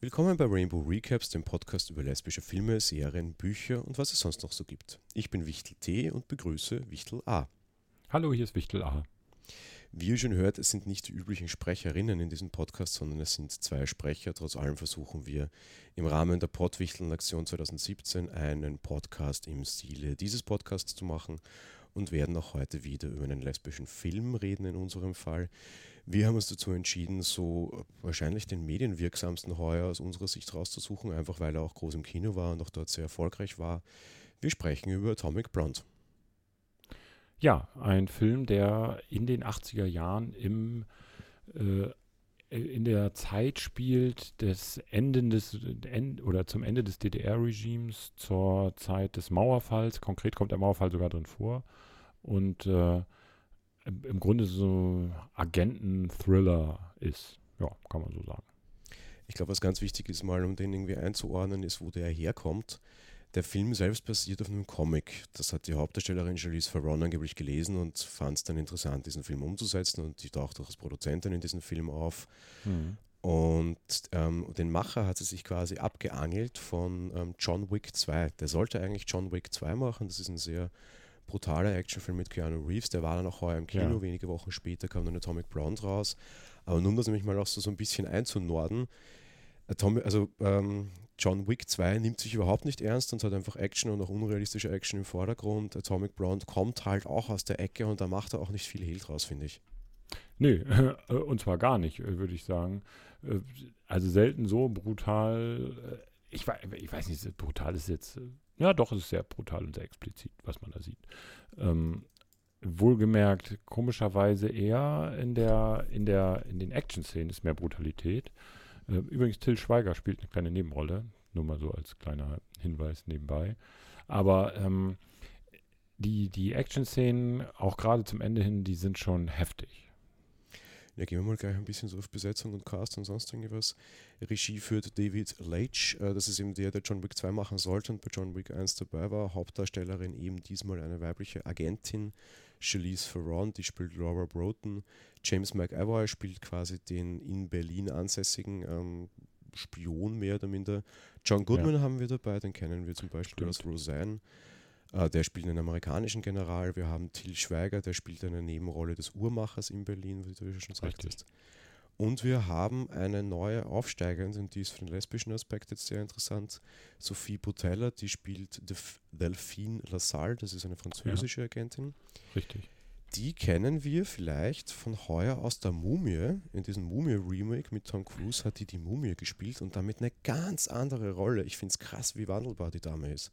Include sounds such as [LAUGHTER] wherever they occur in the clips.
Willkommen bei Rainbow Recaps, dem Podcast über lesbische Filme, Serien, Bücher und was es sonst noch so gibt. Ich bin Wichtel T und begrüße Wichtel A. Hallo, hier ist Wichtel A. Wie ihr schon hört, es sind nicht die üblichen Sprecherinnen in diesem Podcast, sondern es sind zwei Sprecher. Trotz allem versuchen wir im Rahmen der Pottwichteln-Aktion 2017 einen Podcast im Stile dieses Podcasts zu machen und werden auch heute wieder über einen lesbischen Film reden in unserem Fall. Wir haben uns dazu entschieden, so wahrscheinlich den medienwirksamsten heuer aus unserer Sicht rauszusuchen, einfach weil er auch groß im Kino war und auch dort sehr erfolgreich war. Wir sprechen über Atomic Blonde. Ja, ein Film, der in den 80er Jahren im, äh, in der Zeit spielt des Enden des end, oder zum Ende des DDR-Regimes, zur Zeit des Mauerfalls. Konkret kommt der Mauerfall sogar drin vor. Und äh, im Grunde so Agenten-Thriller ist. Ja, kann man so sagen. Ich glaube, was ganz wichtig ist, mal um den irgendwie einzuordnen, ist, wo der herkommt. Der Film selbst basiert auf einem Comic. Das hat die Hauptdarstellerin Charlize Theron angeblich gelesen und fand es dann interessant, diesen Film umzusetzen und die taucht auch als Produzentin in diesem Film auf. Mhm. Und ähm, den Macher hat sie sich quasi abgeangelt von ähm, John Wick 2. Der sollte eigentlich John Wick 2 machen. Das ist ein sehr brutaler Actionfilm mit Keanu Reeves. Der war dann auch heuer im Kino. Ja. Wenige Wochen später kam dann Atomic Blonde raus. Aber nur um das nämlich mal auch so, so ein bisschen einzunorden. Atomic, also ähm, John Wick 2 nimmt sich überhaupt nicht ernst und hat einfach Action und auch unrealistische Action im Vordergrund. Atomic Blonde kommt halt auch aus der Ecke und da macht er auch nicht viel Hehl draus, finde ich. Nee, [LAUGHS] und zwar gar nicht, äh, würde ich sagen. Äh, also selten so brutal. Äh, ich, ich weiß nicht, brutal ist jetzt. Ja, doch, es ist sehr brutal und sehr explizit, was man da sieht. Ähm, wohlgemerkt, komischerweise eher in der, in der, in den Action-Szenen ist mehr Brutalität. Ähm, übrigens, Till Schweiger spielt eine kleine Nebenrolle, nur mal so als kleiner Hinweis nebenbei. Aber ähm, die, die Action-Szenen, auch gerade zum Ende hin, die sind schon heftig. Ja, gehen wir mal gleich ein bisschen so auf Besetzung und Cast und sonst irgendwas. Regie führt David Leitch. Äh, das ist eben der, der John Wick 2 machen sollte und bei John Wick 1 dabei war. Hauptdarstellerin eben diesmal eine weibliche Agentin, Charlize Theron, die spielt Laura Broughton. James McAvoy spielt quasi den in Berlin ansässigen ähm, Spion mehr oder minder. John Goodman ja. haben wir dabei, den kennen wir zum Beispiel Stimmt. aus Roseanne. Äh, der spielt einen amerikanischen General. Wir haben Till Schweiger, der spielt eine Nebenrolle des Uhrmachers in Berlin, wie du schon sagtest. Und wir haben eine neue Aufsteigerin, und die ist für den lesbischen Aspekt jetzt sehr interessant. Sophie Botella, die spielt Delphine Lassalle, das ist eine französische ja. Agentin. Richtig. Die kennen wir vielleicht von heuer aus der Mumie. In diesem Mumie-Remake mit Tom Cruise hat die die Mumie gespielt und damit eine ganz andere Rolle. Ich finde es krass, wie wandelbar die Dame ist.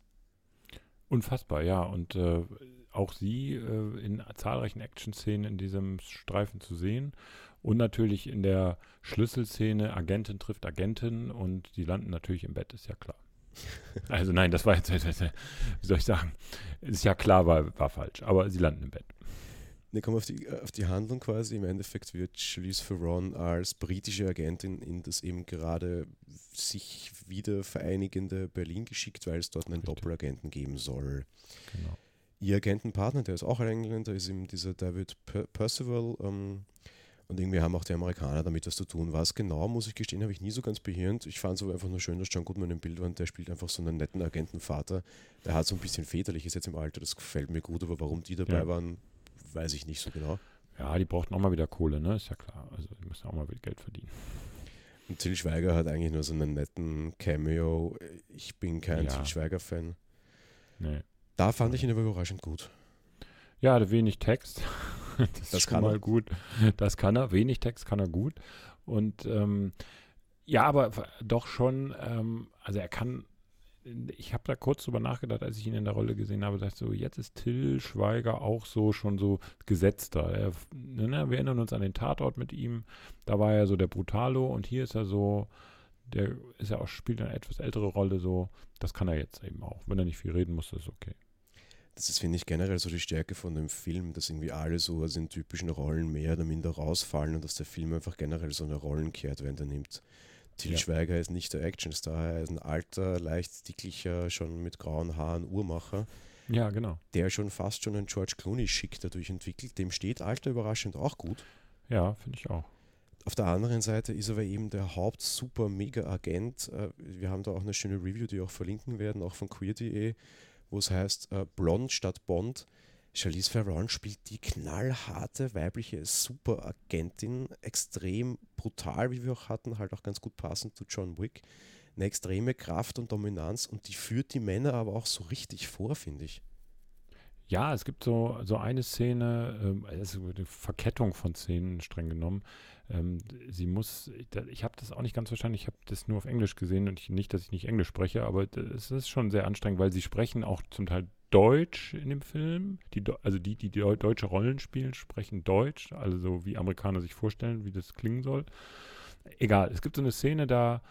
Unfassbar, ja. Und äh, auch sie äh, in zahlreichen Action-Szenen in diesem Streifen zu sehen. Und natürlich in der Schlüsselszene, Agentin trifft Agentin und die landen natürlich im Bett, ist ja klar. [LAUGHS] Also nein, das war jetzt, [LAUGHS] wie soll ich sagen, ist ja klar, war, war falsch, aber sie landen im Bett. Ne, kommen auf die, auf die Handlung quasi. Im Endeffekt wird Charlize Theron als britische Agentin in das eben gerade sich wieder vereinigende Berlin geschickt, weil es dort einen Richtig. Doppelagenten geben soll. Genau. Ihr Agentenpartner, der ist auch ein Engländer, ist eben dieser David per Percival. Ähm, und irgendwie haben auch die Amerikaner damit was zu tun. Was genau, muss ich gestehen, habe ich nie so ganz behirnt. Ich fand es aber einfach nur schön, dass John Goodman im Bild war und der spielt einfach so einen netten Agentenvater. Der hat so ein bisschen väterliches jetzt im Alter, das gefällt mir gut, aber warum die dabei ja. waren, weiß ich nicht so genau. Ja, die brauchten auch mal wieder Kohle, ne? Ist ja klar. Also die müssen auch mal wieder Geld verdienen. Und Till Schweiger hat eigentlich nur so einen netten Cameo. Ich bin kein ja. Till Schweiger-Fan. Nee. Da fand ich ihn aber überraschend gut. Ja, wenig Text. [LAUGHS] das, das kann mal er. gut. Das kann er. Wenig Text kann er gut. Und ähm, ja, aber doch schon, ähm, also er kann, ich habe da kurz drüber nachgedacht, als ich ihn in der Rolle gesehen habe, dachte so, jetzt ist Till Schweiger auch so schon so gesetzter. Er, ne, ne, wir erinnern uns an den Tatort mit ihm, da war er so der Brutalo und hier ist er so, der ist ja auch, spielt eine etwas ältere Rolle, so, das kann er jetzt eben auch. Wenn er nicht viel reden muss, ist okay das ist, finde ich, generell so die Stärke von dem Film, dass irgendwie alle so aus den typischen Rollen mehr oder minder rausfallen und dass der Film einfach generell so eine Rollenkehrtwende nimmt. Til ja. Schweiger ist nicht der Actionstar, er ist ein alter, leicht dicklicher, schon mit grauen Haaren Uhrmacher. Ja, genau. Der schon fast schon einen George Clooney-Schick dadurch entwickelt. Dem steht Alter überraschend auch gut. Ja, finde ich auch. Auf der anderen Seite ist aber eben der Haupt-Super-Mega-Agent. Äh, wir haben da auch eine schöne Review, die auch verlinken werden, auch von queer.de, wo es heißt äh, Blond statt Bond. Charlize Theron spielt die knallharte weibliche Superagentin, extrem brutal, wie wir auch hatten, halt auch ganz gut passend zu John Wick. Eine extreme Kraft und Dominanz und die führt die Männer aber auch so richtig vor, finde ich. Ja, es gibt so, so eine Szene, ähm, also eine Verkettung von Szenen streng genommen. Ähm, sie muss, ich habe das auch nicht ganz verstanden, ich habe das nur auf Englisch gesehen und ich, nicht, dass ich nicht Englisch spreche, aber es ist schon sehr anstrengend, weil sie sprechen auch zum Teil Deutsch in dem Film. Die, also die, die, deutsche Rollen spielen, sprechen Deutsch, also so wie Amerikaner sich vorstellen, wie das klingen soll. Egal, es gibt so eine Szene, da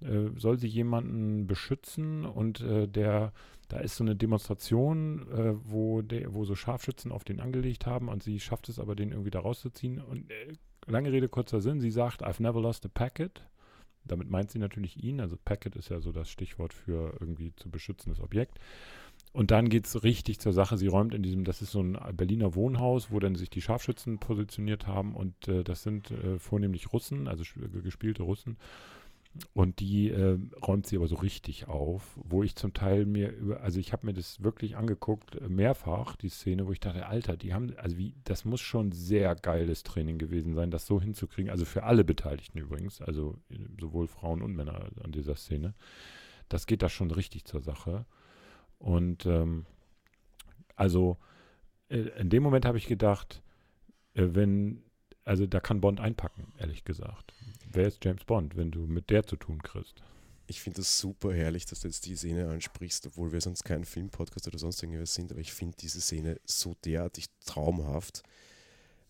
äh, soll sie jemanden beschützen und äh, der, da ist so eine Demonstration, äh, wo, der, wo so Scharfschützen auf den angelegt haben und sie schafft es aber, den irgendwie da rauszuziehen. Und äh, lange Rede, kurzer Sinn, sie sagt, I've never lost a packet. Damit meint sie natürlich ihn, also Packet ist ja so das Stichwort für irgendwie zu beschützendes Objekt. Und dann geht es richtig zur Sache. Sie räumt in diesem, das ist so ein Berliner Wohnhaus, wo dann sich die Scharfschützen positioniert haben und äh, das sind äh, vornehmlich Russen, also gespielte Russen. Und die äh, räumt sie aber so richtig auf, wo ich zum Teil mir also ich habe mir das wirklich angeguckt, äh, mehrfach, die Szene, wo ich dachte, Alter, die haben, also wie, das muss schon sehr geiles Training gewesen sein, das so hinzukriegen. Also für alle Beteiligten übrigens, also äh, sowohl Frauen und Männer an dieser Szene. Das geht da schon richtig zur Sache. Und ähm, also äh, in dem Moment habe ich gedacht, äh, wenn, also da kann Bond einpacken, ehrlich gesagt. Wer ist James Bond, wenn du mit der zu tun kriegst? Ich finde das super herrlich, dass du jetzt die Szene ansprichst, obwohl wir sonst kein Filmpodcast oder sonst irgendwas sind, aber ich finde diese Szene so derartig traumhaft,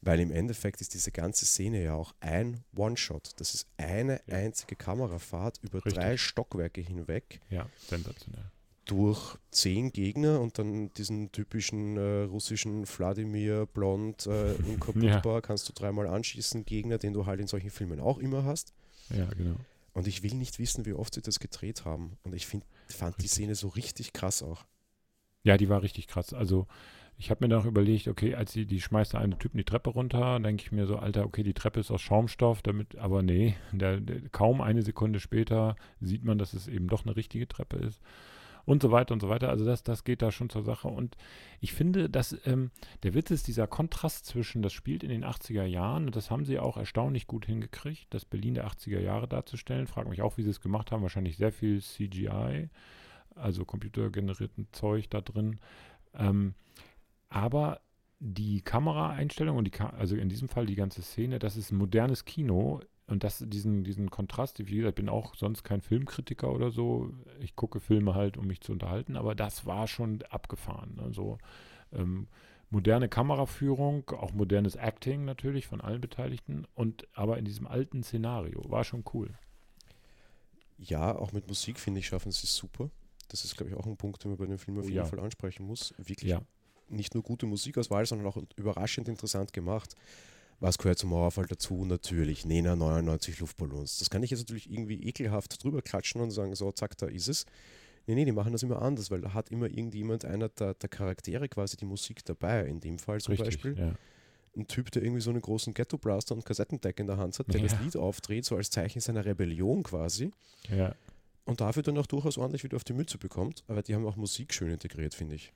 weil im Endeffekt ist diese ganze Szene ja auch ein One-Shot. Das ist eine ja. einzige Kamerafahrt über Richtig. drei Stockwerke hinweg. Ja, sensationell durch zehn Gegner und dann diesen typischen äh, russischen Wladimir Blond äh, [LAUGHS] unkaputtbar ja. kannst du dreimal anschießen, Gegner, den du halt in solchen Filmen auch immer hast. Ja, genau. Und ich will nicht wissen, wie oft sie das gedreht haben. Und ich find, fand richtig. die Szene so richtig krass auch. Ja, die war richtig krass. Also ich habe mir dann auch überlegt, okay, als sie die schmeißt da einen Typen die Treppe runter, denke ich mir so, Alter, okay, die Treppe ist aus Schaumstoff, damit, aber nee, der, der, kaum eine Sekunde später sieht man, dass es eben doch eine richtige Treppe ist und so weiter und so weiter. Also das, das geht da schon zur Sache. Und ich finde, dass ähm, der Witz ist dieser Kontrast zwischen, das spielt in den 80er Jahren, und das haben sie auch erstaunlich gut hingekriegt, das Berlin der 80er Jahre darzustellen. Frage mich auch, wie sie es gemacht haben. Wahrscheinlich sehr viel CGI, also computergenerierten Zeug da drin. Ähm, aber die Kameraeinstellung und die, Ka also in diesem Fall die ganze Szene, das ist ein modernes Kino und das, diesen, diesen Kontrast, wie gesagt, ich bin auch sonst kein Filmkritiker oder so. Ich gucke Filme halt, um mich zu unterhalten, aber das war schon abgefahren. Also ähm, moderne Kameraführung, auch modernes Acting natürlich von allen Beteiligten und aber in diesem alten Szenario. War schon cool. Ja, auch mit Musik finde ich, schaffen sie es super. Das ist, glaube ich, auch ein Punkt, den man bei dem Film auf jeden ja. Fall ansprechen muss. Wirklich ja. nicht nur gute Musikauswahl, sondern auch überraschend interessant gemacht. Was gehört zum Mauerfall dazu? Natürlich Nena 99 Luftballons. Das kann ich jetzt natürlich irgendwie ekelhaft drüber klatschen und sagen, so, zack, da ist es. Nee, nee, die machen das immer anders, weil da hat immer irgendjemand, einer der, der Charaktere quasi die Musik dabei. In dem Fall zum Richtig, Beispiel. Ja. Ein Typ, der irgendwie so einen großen Ghetto-Blaster und Kassettendeck in der Hand hat, der ja. das Lied aufdreht, so als Zeichen seiner Rebellion quasi. Ja. Und dafür dann auch durchaus ordentlich wieder auf die Mütze bekommt. Aber die haben auch Musik schön integriert, finde ich.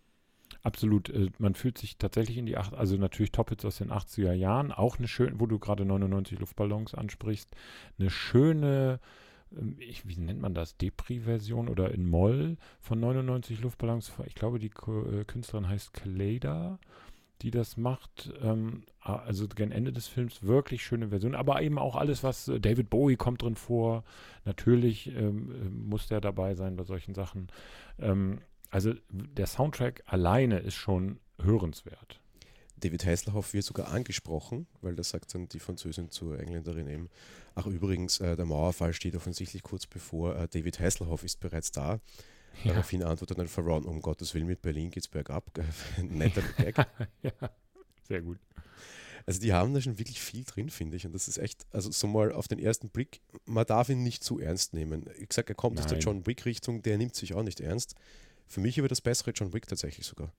Absolut. Äh, man fühlt sich tatsächlich in die, acht, also natürlich Top-Hits aus den 80er Jahren, auch eine schöne, wo du gerade 99 Luftballons ansprichst, eine schöne, ähm, wie nennt man das, Depri-Version oder in Moll von 99 Luftballons. Ich glaube, die äh, Künstlerin heißt Kaleda, die das macht. Ähm, also gegen Ende des Films wirklich schöne Version, aber eben auch alles, was äh, David Bowie kommt drin vor. Natürlich ähm, muss der dabei sein bei solchen Sachen. Also der Soundtrack alleine ist schon hörenswert. David Hasselhoff wird sogar angesprochen, weil da sagt dann die Französin zur Engländerin eben, ach übrigens, äh, der Mauerfall steht offensichtlich kurz bevor, äh, David Hasselhoff ist bereits da. Ja. Daraufhin antwortet dann Ferron, um Gottes Willen, mit Berlin geht's bergab. [LAUGHS] Netter Gag. [LAUGHS] ja, sehr gut. Also die haben da schon wirklich viel drin, finde ich. Und das ist echt, also so mal auf den ersten Blick, man darf ihn nicht zu ernst nehmen. Ich sage, er kommt Nein. aus der John Wick-Richtung, der nimmt sich auch nicht ernst. Für mich über das bessere John Wick tatsächlich sogar.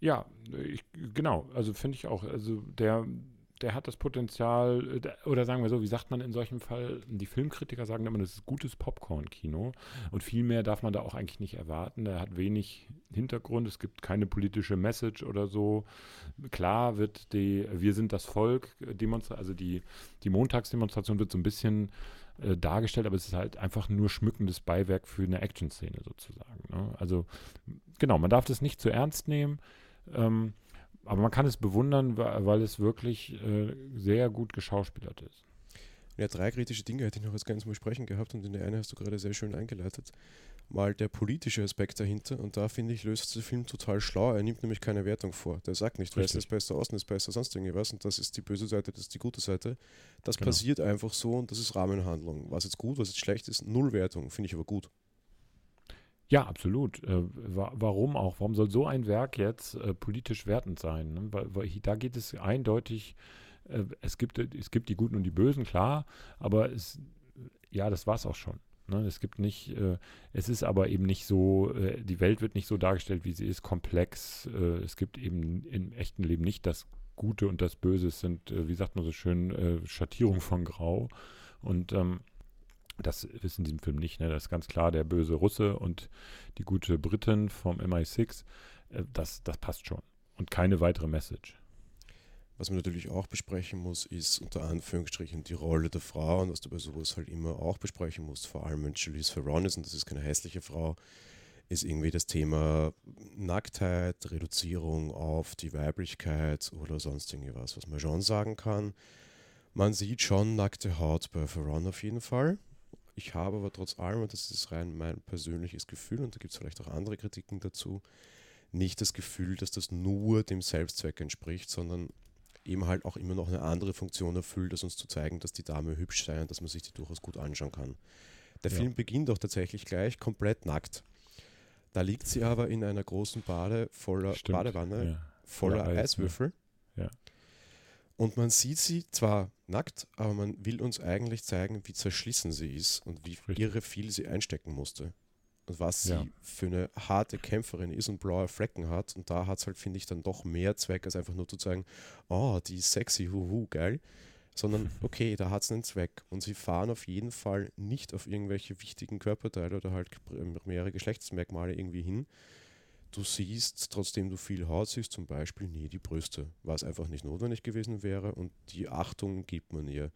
Ja, ich, genau. Also finde ich auch. Also der, der hat das Potenzial, äh, oder sagen wir so, wie sagt man in solchem Fall, die Filmkritiker sagen immer, das ist gutes Popcorn-Kino und viel mehr darf man da auch eigentlich nicht erwarten. Der hat wenig Hintergrund, es gibt keine politische Message oder so. Klar wird die Wir sind das Volk, äh, also die, die Montagsdemonstration wird so ein bisschen äh, dargestellt, aber es ist halt einfach nur schmückendes Beiwerk für eine Action-Szene sozusagen. Ne? Also genau, man darf das nicht zu ernst nehmen. Ähm, aber man kann es bewundern, weil es wirklich äh, sehr gut geschauspielert ist. Ja, drei kritische Dinge hätte ich noch als ganz mal sprechen gehabt und in der eine hast du gerade sehr schön eingeleitet. Mal der politische Aspekt dahinter und da finde ich, löst der Film total schlau. Er nimmt nämlich keine Wertung vor. Der sagt nicht, Westen ist besser, Osten ist besser, sonst irgendwas und das ist die böse Seite, das ist die gute Seite. Das genau. passiert einfach so und das ist Rahmenhandlung. Was jetzt gut, was jetzt schlecht ist, null Wertung, finde ich aber gut. Ja, absolut. Äh, wa warum auch? Warum soll so ein Werk jetzt äh, politisch wertend sein? Ne? Weil, weil da geht es eindeutig, äh, es, gibt, es gibt die Guten und die Bösen, klar, aber es, ja, das war es auch schon. Ne? Es gibt nicht, äh, es ist aber eben nicht so, äh, die Welt wird nicht so dargestellt, wie sie ist, komplex. Äh, es gibt eben im echten Leben nicht das Gute und das Böse. Es sind, wie sagt man so schön, Schattierungen von Grau. Und ähm, das ist in diesem Film nicht. Ne? Das ist ganz klar der böse Russe und die gute Britin vom MI6. Äh, das, das passt schon. Und keine weitere Message. Was man natürlich auch besprechen muss, ist unter Anführungsstrichen die Rolle der Frau und was du bei sowas halt immer auch besprechen musst, vor allem wenn Charlize Theron ist und das ist keine hässliche Frau, ist irgendwie das Thema Nacktheit, Reduzierung auf die Weiblichkeit oder sonst irgendwas, was man schon sagen kann. Man sieht schon nackte Haut bei Theron auf jeden Fall. Ich habe aber trotz allem, und das ist rein mein persönliches Gefühl, und da gibt es vielleicht auch andere Kritiken dazu, nicht das Gefühl, dass das nur dem Selbstzweck entspricht, sondern eben halt auch immer noch eine andere Funktion erfüllt, als uns zu zeigen, dass die Dame hübsch sei und dass man sich die durchaus gut anschauen kann. Der ja. Film beginnt auch tatsächlich gleich komplett nackt. Da liegt sie aber in einer großen Bade voller Stimmt, Badewanne, ja. voller Eis, Eiswürfel. Ja. Und man sieht sie zwar nackt, aber man will uns eigentlich zeigen, wie zerschlissen sie ist und wie irre viel sie einstecken musste. Und was ja. sie für eine harte Kämpferin ist und blaue Flecken hat. Und da hat es halt, finde ich, dann doch mehr Zweck, als einfach nur zu zeigen, oh, die ist sexy, huhu, geil. Sondern, [LAUGHS] okay, da hat es einen Zweck. Und sie fahren auf jeden Fall nicht auf irgendwelche wichtigen Körperteile oder halt mehrere Geschlechtsmerkmale irgendwie hin, du siehst, trotzdem du viel Haut siehst, zum Beispiel nie die Brüste, was einfach nicht notwendig gewesen wäre und die Achtung gibt man ihr.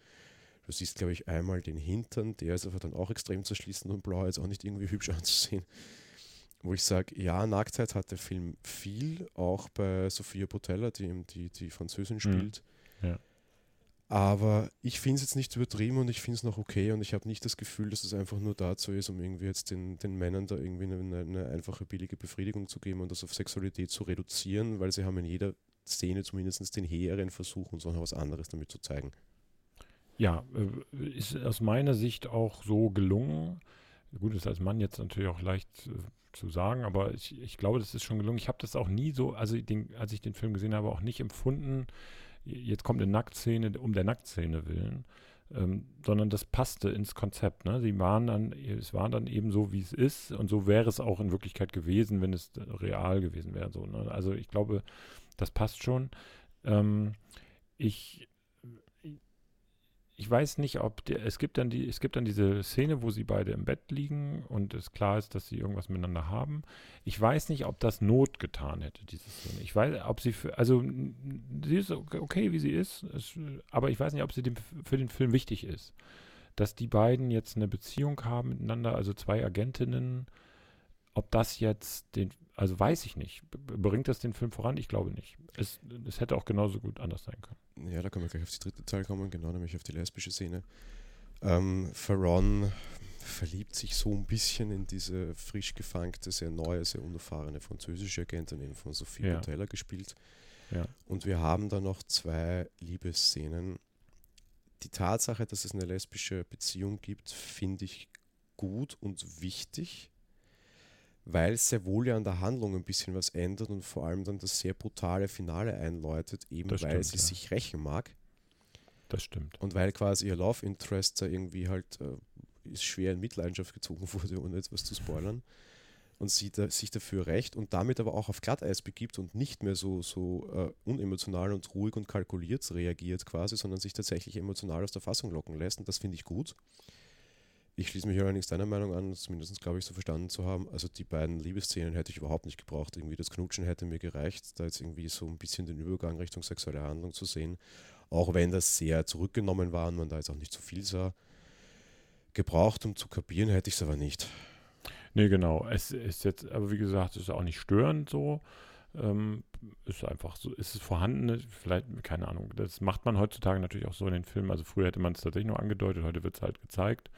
Du siehst, glaube ich, einmal den Hintern, der ist aber dann auch extrem zerschließend und blau, jetzt auch nicht irgendwie [LAUGHS] hübsch anzusehen. Wo ich sage, ja, Nacktheit hat der Film viel, auch bei Sophia Botella, die die, die Französin mhm. spielt. Ja. Aber ich finde es jetzt nicht übertrieben und ich finde es noch okay und ich habe nicht das Gefühl, dass es einfach nur dazu ist, um irgendwie jetzt den, den Männern da irgendwie eine, eine, einfache, billige Befriedigung zu geben und das auf Sexualität zu reduzieren, weil sie haben in jeder Szene zumindest den hehren Versuch und so was anderes damit zu zeigen. Ja, äh, ist aus meiner Sicht auch so gelungen. Gut, ist als Mann jetzt natürlich auch leicht äh, zu sagen, aber ich, ich glaube, das ist schon gelungen. Ich habe das auch nie so, also den, als ich den Film gesehen habe, auch nicht empfunden, jetzt kommt eine Nacktszene um der Nacktszene willen, ähm, sondern das passte ins Konzept. Ne? Sie waren dann, es war dann eben so, wie es ist und so wäre es auch in Wirklichkeit gewesen, wenn es real gewesen wäre. So, ne? Also ich glaube, das passt schon. Ähm, ich ich weiß nicht, ob der, es gibt dann die, es gibt dann diese Szene, wo sie beide im Bett liegen und es klar ist, dass sie irgendwas miteinander haben. Ich weiß nicht, ob das Not getan hätte, diese Szene. Ich weiß, ob sie für, also sie ist okay, wie sie ist, es, aber ich weiß nicht, ob sie dem, für den Film wichtig ist. Dass die beiden jetzt eine Beziehung haben miteinander, also zwei Agentinnen, ob das jetzt den, also weiß ich nicht. Bringt das den Film voran? Ich glaube nicht. Es, es hätte auch genauso gut anders sein können. Ja, da können wir gleich auf die dritte Teil kommen, genau, nämlich auf die lesbische Szene. Ähm, Farron verliebt sich so ein bisschen in diese frisch gefangte, sehr neue, sehr unerfahrene französische Agentin, eben von Sophie ja. Taylor gespielt. Ja. Und wir haben da noch zwei Liebesszenen. Die Tatsache, dass es eine lesbische Beziehung gibt, finde ich gut und wichtig weil es sehr wohl ja an der Handlung ein bisschen was ändert und vor allem dann das sehr brutale Finale einläutet, eben das weil stimmt, sie ja. sich rächen mag. Das stimmt. Und weil quasi ihr Love Interest da irgendwie halt äh, ist schwer in Mitleidenschaft gezogen [LAUGHS] wurde, ohne etwas zu spoilern. und sie da, sich dafür recht und damit aber auch auf Glatteis begibt und nicht mehr so, so äh, unemotional und ruhig und kalkuliert reagiert quasi, sondern sich tatsächlich emotional aus der Fassung locken lässt und das finde ich gut. Ich schließe mich allerdings deiner Meinung an, zumindest glaube ich so verstanden zu haben. Also die beiden Liebesszenen hätte ich überhaupt nicht gebraucht. Irgendwie das Knutschen hätte mir gereicht, da jetzt irgendwie so ein bisschen den Übergang Richtung sexuelle Handlung zu sehen. Auch wenn das sehr zurückgenommen war und man da jetzt auch nicht so viel sah. Gebraucht, um zu kapieren, hätte ich es aber nicht. Nee, genau. Es ist jetzt, aber wie gesagt, es ist auch nicht störend so. Ähm, ist einfach so, ist es vorhanden, vielleicht, keine Ahnung, das macht man heutzutage natürlich auch so in den Filmen. Also früher hätte man es tatsächlich nur angedeutet, heute wird es halt gezeigt.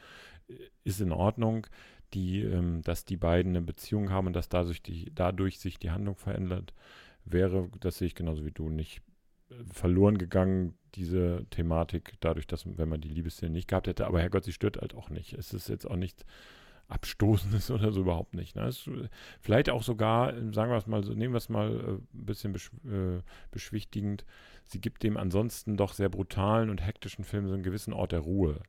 Ist in Ordnung, die, ähm, dass die beiden eine Beziehung haben und dass dadurch, die, dadurch sich die Handlung verändert, wäre, das sehe ich genauso wie du, nicht äh, verloren gegangen, diese Thematik, dadurch, dass, wenn man die Liebesszene nicht gehabt hätte. Aber Herrgott, sie stört halt auch nicht. Es ist jetzt auch nicht Abstoßendes [LAUGHS] oder so überhaupt nicht. Ne? Es, vielleicht auch sogar, sagen wir es mal so, nehmen wir es mal äh, ein bisschen besch äh, beschwichtigend, sie gibt dem ansonsten doch sehr brutalen und hektischen Film so einen gewissen Ort der Ruhe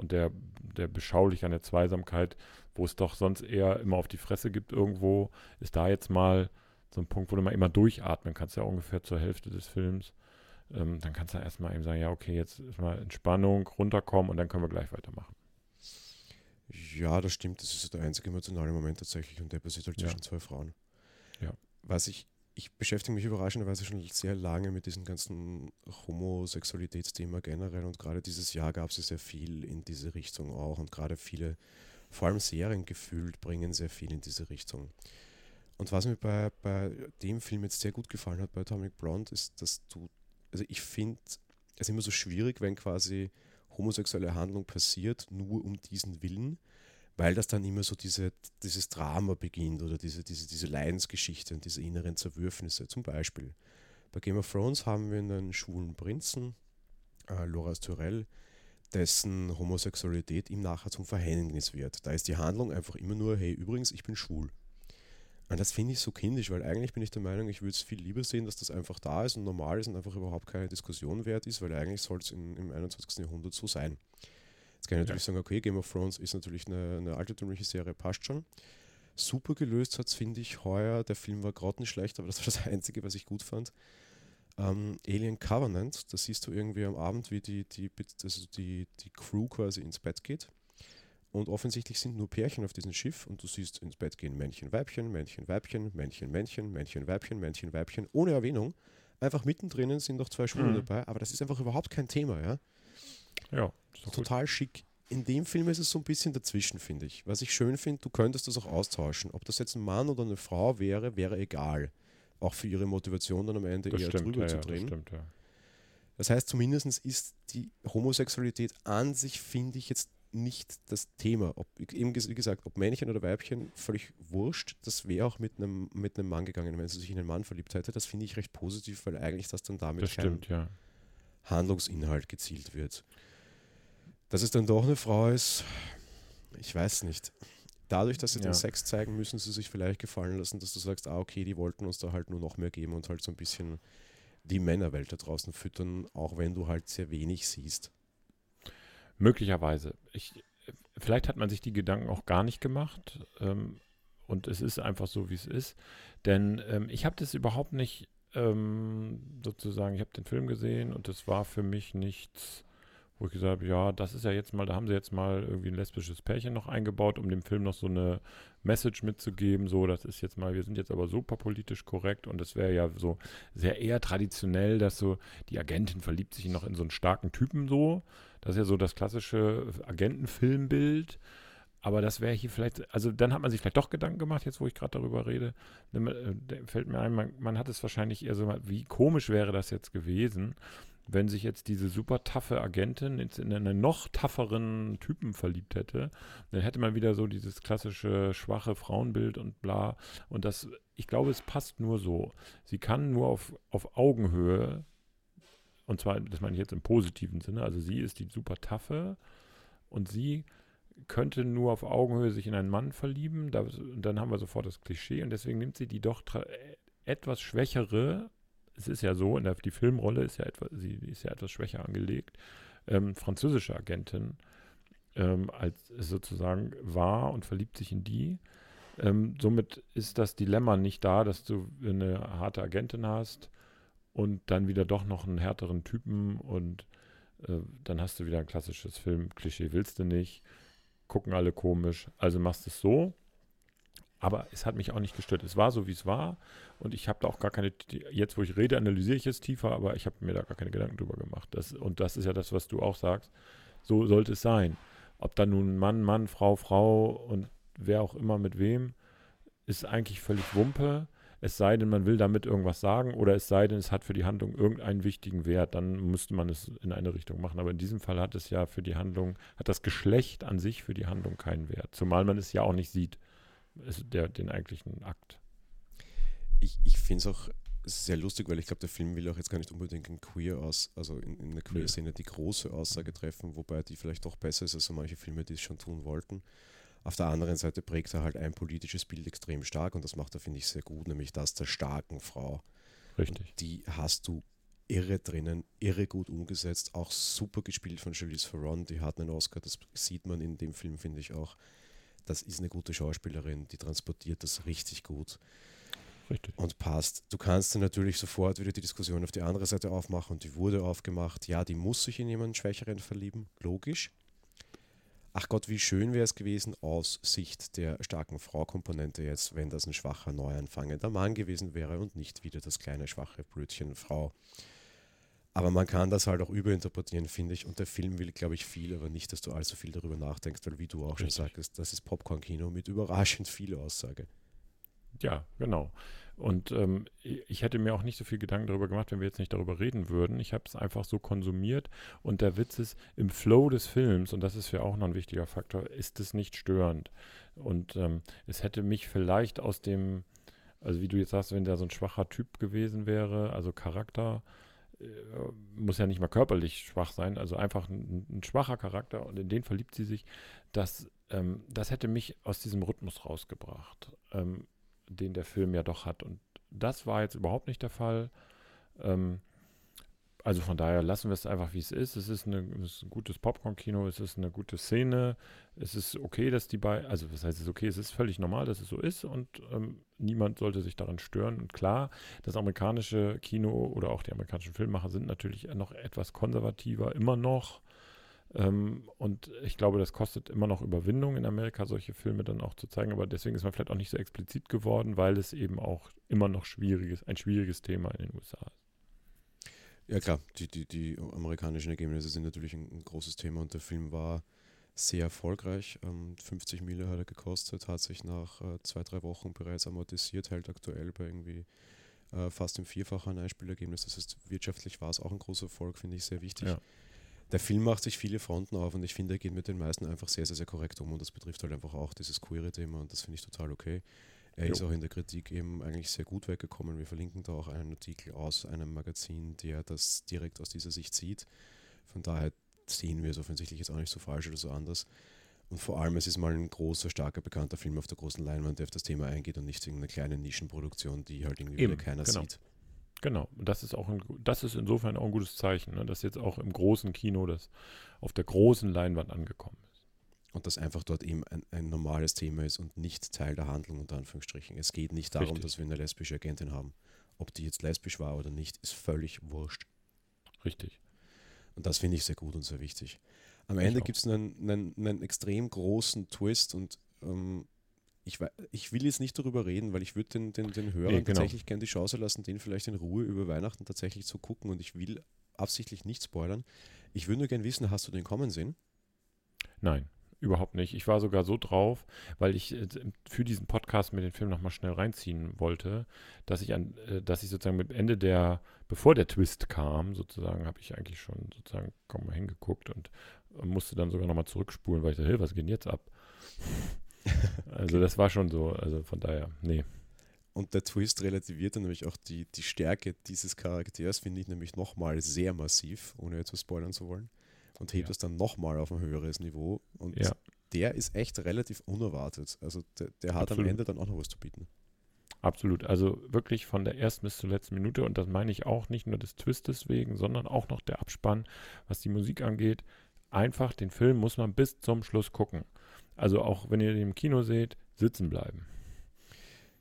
und der, der beschaulich an der Zweisamkeit, wo es doch sonst eher immer auf die Fresse gibt irgendwo, ist da jetzt mal so ein Punkt, wo du mal immer durchatmen kannst, ja ungefähr zur Hälfte des Films. Ähm, dann kannst du erstmal eben sagen, ja, okay, jetzt ist mal Entspannung, runterkommen und dann können wir gleich weitermachen. Ja, das stimmt. Das ist der einzige emotionale Moment tatsächlich und der passiert halt zwischen ja. zwei Frauen. Ja. Was ich, ich beschäftige mich überraschenderweise schon sehr lange mit diesem ganzen Homosexualitätsthema generell und gerade dieses Jahr gab es sehr viel in diese Richtung auch und gerade viele, vor allem Serien gefühlt, bringen sehr viel in diese Richtung. Und was mir bei, bei dem Film jetzt sehr gut gefallen hat, bei Atomic Blonde, ist, dass du, also ich finde es immer so schwierig, wenn quasi homosexuelle Handlung passiert, nur um diesen Willen, weil das dann immer so diese, dieses Drama beginnt oder diese, diese, diese Leidensgeschichte und diese inneren Zerwürfnisse. Zum Beispiel bei Game of Thrones haben wir einen schwulen Prinzen, äh, Loras Tyrell, dessen Homosexualität ihm nachher zum Verhängnis wird. Da ist die Handlung einfach immer nur, hey, übrigens, ich bin schwul. Und das finde ich so kindisch, weil eigentlich bin ich der Meinung, ich würde es viel lieber sehen, dass das einfach da ist und normal ist und einfach überhaupt keine Diskussion wert ist, weil eigentlich soll es im 21. Jahrhundert so sein. Jetzt kann ich natürlich ja. sagen, okay, Game of Thrones ist natürlich eine, eine altertümliche Serie, passt schon. Super gelöst hat es, finde ich, heuer. Der Film war grottenschlecht, aber das war das [LAUGHS] Einzige, was ich gut fand. Ähm, Alien Covenant, da siehst du irgendwie am Abend, wie die, die, also die, die Crew quasi ins Bett geht und offensichtlich sind nur Pärchen auf diesem Schiff und du siehst ins Bett gehen Männchen, Weibchen, Männchen, Weibchen, Männchen, Männchen, Männchen, Weibchen, Männchen, Weibchen, ohne Erwähnung. Einfach mittendrin sind noch zwei Schwule mhm. dabei, aber das ist einfach überhaupt kein Thema, ja. Ja, total gut. schick. In dem Film ist es so ein bisschen dazwischen, finde ich. Was ich schön finde, du könntest das auch austauschen. Ob das jetzt ein Mann oder eine Frau wäre, wäre egal. Auch für ihre Motivation dann am Ende das eher stimmt, drüber ja, zu drehen. Das, stimmt, ja. das heißt, zumindest ist die Homosexualität an sich, finde ich, jetzt nicht das Thema. Ob, eben wie gesagt, ob Männchen oder Weibchen, völlig wurscht. Das wäre auch mit einem, mit einem Mann gegangen, wenn sie sich in einen Mann verliebt hätte. Das finde ich recht positiv, weil eigentlich das dann damit das stimmt, ja. Handlungsinhalt gezielt wird. Dass es dann doch eine Frau ist, ich weiß nicht. Dadurch, dass sie ja. den Sex zeigen, müssen sie sich vielleicht gefallen lassen, dass du sagst, ah, okay, die wollten uns da halt nur noch mehr geben und halt so ein bisschen die Männerwelt da draußen füttern, auch wenn du halt sehr wenig siehst. Möglicherweise. Ich, vielleicht hat man sich die Gedanken auch gar nicht gemacht. Ähm, und es ist einfach so, wie es ist. Denn ähm, ich habe das überhaupt nicht ähm, sozusagen, ich habe den Film gesehen und es war für mich nichts, wo ich gesagt habe, ja, das ist ja jetzt mal, da haben sie jetzt mal irgendwie ein lesbisches Pärchen noch eingebaut, um dem Film noch so eine Message mitzugeben, so, das ist jetzt mal, wir sind jetzt aber super politisch korrekt und es wäre ja so sehr eher traditionell, dass so die Agentin verliebt sich noch in so einen starken Typen so das ist ja so das klassische Agentenfilmbild. Aber das wäre hier vielleicht, also dann hat man sich vielleicht doch Gedanken gemacht, jetzt wo ich gerade darüber rede. Äh, fällt mir ein, man, man, hat es wahrscheinlich eher so, wie komisch wäre das jetzt gewesen, wenn sich jetzt diese super taffe Agentin in einen noch tafferen Typen verliebt hätte. Dann hätte man wieder so dieses klassische schwache Frauenbild und bla. Und das, ich glaube, es passt nur so. Sie kann nur auf, auf Augenhöhe und zwar, das meine ich jetzt im positiven Sinne. Also sie ist die super taffe und sie könnte nur auf Augenhöhe sich in einen Mann verlieben. Da, dann haben wir sofort das Klischee und deswegen nimmt sie die doch etwas schwächere. Es ist ja so, der, die Filmrolle ist ja etwas, sie ist ja etwas schwächer angelegt. Ähm, französische Agentin ähm, als sozusagen war und verliebt sich in die. Ähm, somit ist das Dilemma nicht da, dass du eine harte Agentin hast und dann wieder doch noch einen härteren Typen und äh, dann hast du wieder ein klassisches Film-Klischee, willst du nicht, gucken alle komisch, also machst es so. Aber es hat mich auch nicht gestört. Es war so, wie es war. Und ich habe da auch gar keine, jetzt wo ich rede, analysiere ich es tiefer, aber ich habe mir da gar keine Gedanken drüber gemacht. Das, und das ist ja das, was du auch sagst. So sollte es sein. Ob da nun Mann, Mann, Frau, Frau und wer auch immer mit wem, ist eigentlich völlig Wumpe. Es sei denn, man will damit irgendwas sagen oder es sei denn, es hat für die Handlung irgendeinen wichtigen Wert, dann müsste man es in eine Richtung machen. Aber in diesem Fall hat es ja für die Handlung, hat das Geschlecht an sich für die Handlung keinen Wert. Zumal man es ja auch nicht sieht, der, den eigentlichen Akt. Ich, ich finde es auch sehr lustig, weil ich glaube, der Film will auch jetzt gar nicht unbedingt in queer aus, also in, in der Queer-Szene die große Aussage treffen, wobei die vielleicht doch besser ist als so manche Filme, die es schon tun wollten. Auf der anderen Seite prägt er halt ein politisches Bild extrem stark und das macht er, finde ich, sehr gut, nämlich das der starken Frau. Richtig. Und die hast du irre drinnen, irre gut umgesetzt, auch super gespielt von Charlize Theron, die hat einen Oscar, das sieht man in dem Film, finde ich auch. Das ist eine gute Schauspielerin, die transportiert das richtig gut. Richtig. Und passt. Du kannst dann natürlich sofort wieder die Diskussion auf die andere Seite aufmachen und die wurde aufgemacht. Ja, die muss sich in jemanden Schwächeren verlieben, logisch ach Gott, wie schön wäre es gewesen aus Sicht der starken Frau-Komponente jetzt, wenn das ein schwacher, neuanfangender Mann gewesen wäre und nicht wieder das kleine, schwache Brötchen Frau. Aber man kann das halt auch überinterpretieren, finde ich. Und der Film will, glaube ich, viel, aber nicht, dass du allzu viel darüber nachdenkst, weil, wie du auch Richtig. schon sagst, das ist Popcorn-Kino mit überraschend viel Aussage. Ja, genau. Und ähm, ich hätte mir auch nicht so viel Gedanken darüber gemacht, wenn wir jetzt nicht darüber reden würden. Ich habe es einfach so konsumiert und der Witz ist, im Flow des Films, und das ist ja auch noch ein wichtiger Faktor, ist es nicht störend. Und ähm, es hätte mich vielleicht aus dem, also wie du jetzt sagst, wenn der so ein schwacher Typ gewesen wäre, also Charakter, äh, muss ja nicht mal körperlich schwach sein, also einfach ein, ein, schwacher Charakter und in den verliebt sie sich, das, ähm, das hätte mich aus diesem Rhythmus rausgebracht. Ähm, den der Film ja doch hat. Und das war jetzt überhaupt nicht der Fall. Ähm, also von daher lassen wir es einfach, wie es ist. Es ist, eine, es ist ein gutes Popcorn-Kino, es ist eine gute Szene. Es ist okay, dass die beiden, also was heißt es okay, es ist völlig normal, dass es so ist und ähm, niemand sollte sich daran stören. Und klar, das amerikanische Kino oder auch die amerikanischen Filmmacher sind natürlich noch etwas konservativer, immer noch. Ähm, und ich glaube, das kostet immer noch Überwindung in Amerika, solche Filme dann auch zu zeigen. Aber deswegen ist man vielleicht auch nicht so explizit geworden, weil es eben auch immer noch schwieriges, ein schwieriges Thema in den USA ist. Ja klar, die, die, die amerikanischen Ergebnisse sind natürlich ein, ein großes Thema und der Film war sehr erfolgreich. Ähm, 50 Mille hat er gekostet, hat sich nach äh, zwei, drei Wochen bereits amortisiert, hält aktuell bei irgendwie äh, fast im Vierfachen Einspielergebnis. Das heißt, wirtschaftlich war es auch ein großer Erfolg, finde ich sehr wichtig. Ja der Film macht sich viele Fronten auf und ich finde, er geht mit den meisten einfach sehr, sehr, sehr korrekt um und das betrifft halt einfach auch dieses queere Thema und das finde ich total okay. Er jo. ist auch in der Kritik eben eigentlich sehr gut weggekommen. Wir verlinken da auch einen Artikel aus einem Magazin, der das direkt aus dieser Sicht sieht. Von daher sehen wir es offensichtlich jetzt auch nicht so falsch oder so anders. Und vor allem, es ist mal ein großer, starker, bekannter Film auf der großen Leinwand, der auf das Thema eingeht und nicht irgendeine kleine Nischenproduktion, die halt irgendwie Eben, keiner genau. sieht. Genau, und das ist auch ein, das ist insofern auch ein gutes Zeichen, ne, dass jetzt auch im großen Kino das auf der großen Leinwand angekommen ist. Und dass einfach dort eben ein, ein normales Thema ist und nicht Teil der Handlung unter Anführungsstrichen. Es geht nicht darum, Richtig. dass wir eine lesbische Agentin haben. Ob die jetzt lesbisch war oder nicht, ist völlig wurscht. Richtig. Und das finde ich sehr gut und sehr wichtig. Am ich Ende gibt es einen, einen, einen, extrem großen Twist und ähm, ich, ich will jetzt nicht darüber reden, weil ich würde den, den, den Hörern nee, genau. tatsächlich gerne die Chance lassen, den vielleicht in Ruhe über Weihnachten tatsächlich zu gucken und ich will absichtlich nicht spoilern. Ich würde nur gerne wissen, hast du den kommen sehen? Nein, überhaupt nicht. Ich war sogar so drauf, weil ich äh, für diesen Podcast mir den Film nochmal schnell reinziehen wollte, dass ich an, äh, dass ich sozusagen mit Ende der, bevor der Twist kam, sozusagen, habe ich eigentlich schon sozusagen kaum mal hingeguckt und musste dann sogar nochmal zurückspulen, weil ich dachte, hey, was geht denn jetzt ab? [LAUGHS] Also okay. das war schon so, also von daher, nee. Und der Twist relativiert dann nämlich auch die, die Stärke dieses Charakters, finde ich nämlich nochmal sehr massiv, ohne jetzt was spoilern zu wollen. Und hebt ja. es dann nochmal auf ein höheres Niveau. Und ja. der ist echt relativ unerwartet. Also der, der hat Absolut. am Ende dann auch noch was zu bieten. Absolut. Also wirklich von der ersten bis zur letzten Minute. Und das meine ich auch nicht nur des Twistes wegen, sondern auch noch der Abspann, was die Musik angeht. Einfach den Film muss man bis zum Schluss gucken. Also auch wenn ihr den im Kino seht, sitzen bleiben.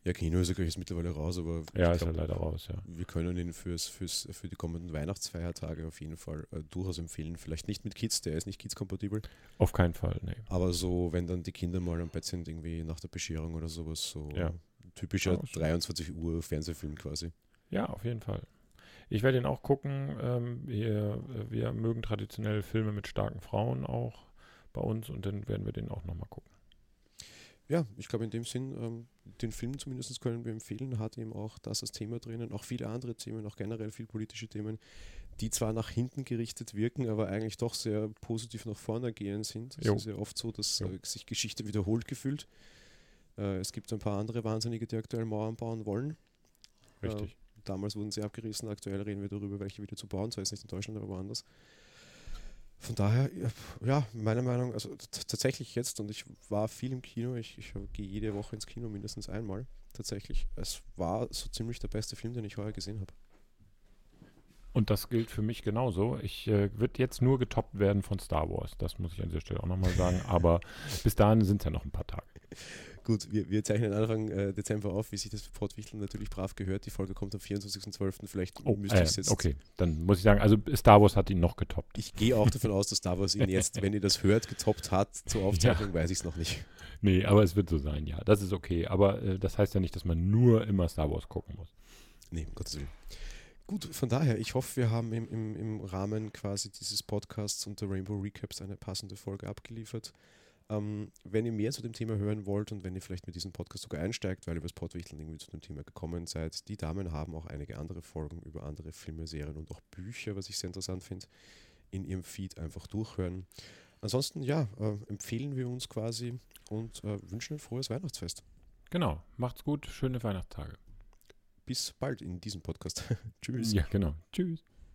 Ja, Kino ist mittlerweile raus, aber Ja, ist glaub, leider raus, ja. wir können ihn fürs, fürs, für die kommenden Weihnachtsfeiertage auf jeden Fall äh, durchaus empfehlen. Vielleicht nicht mit Kids, der ist nicht Kids-kompatibel, Auf keinen Fall, nee. aber so, wenn dann die Kinder mal am Bett sind, irgendwie nach der Bescherung oder sowas, so Ja. typischer Ja, schon. 23 Uhr Fernsehfilm quasi. Ja, auf jeden Fall. Ich werde ihn auch gucken. Ähm, wir, wir mögen traditionell Filme mit starken Frauen auch bei uns und dann werden wir den auch nochmal gucken. Ja, ich glaube in dem Sinn, ähm, den Film zumindest können wir empfehlen, hat eben auch das als Thema drinnen, auch viele andere Themen, auch generell viel politische Themen, die zwar nach hinten gerichtet wirken, aber eigentlich doch sehr positiv nach vorne gehen sind. Es ist ja oft so, dass äh, sich Geschichte wiederholt gefühlt. Äh, es gibt ein paar andere Wahnsinnige, die aktuell Mauern bauen wollen. Richtig. Damals wurden sie abgerissen, aktuell reden wir darüber, welche wieder zu bauen, zwar jetzt nicht in Deutschland, aber woanders. Von daher, ja, meiner Meinung, also tatsächlich jetzt, und ich war viel im Kino, ich, ich gehe jede Woche ins Kino mindestens einmal, tatsächlich. Es war so ziemlich der beste Film, den ich heuer gesehen habe. Und das gilt für mich genauso. Ich äh, wird jetzt nur getoppt werden von Star Wars. Das muss ich an dieser Stelle auch nochmal sagen. Aber [LAUGHS] bis dahin sind es ja noch ein paar Tage. Gut, wir, wir zeichnen Anfang äh, Dezember auf, wie sich das für Portwichteln natürlich brav gehört. Die Folge kommt am 24.12. Vielleicht Oh, müsste äh, ich es jetzt. okay. Dann muss ich sagen, also Star Wars hat ihn noch getoppt. Ich gehe auch davon aus, dass Star Wars ihn jetzt, wenn ihr das hört, getoppt hat zur [LAUGHS] Aufzeichnung, weiß ich es noch nicht. Nee, aber es wird so sein, ja. Das ist okay. Aber äh, das heißt ja nicht, dass man nur immer Star Wars gucken muss. Nee, um Gottes Willen. Gut, von daher, ich hoffe, wir haben im, im, im Rahmen quasi dieses Podcasts und der Rainbow Recaps eine passende Folge abgeliefert. Ähm, wenn ihr mehr zu dem Thema hören wollt und wenn ihr vielleicht mit diesem Podcast sogar einsteigt, weil ihr übers Portwichteln irgendwie zu dem Thema gekommen seid, die Damen haben auch einige andere Folgen über andere Filme, Serien und auch Bücher, was ich sehr interessant finde, in ihrem Feed einfach durchhören. Ansonsten, ja, äh, empfehlen wir uns quasi und äh, wünschen ein frohes Weihnachtsfest. Genau. Macht's gut. Schöne Weihnachtstage. Bis bald in diesem Podcast. [LAUGHS] Tschüss. Ja, genau. Tschüss.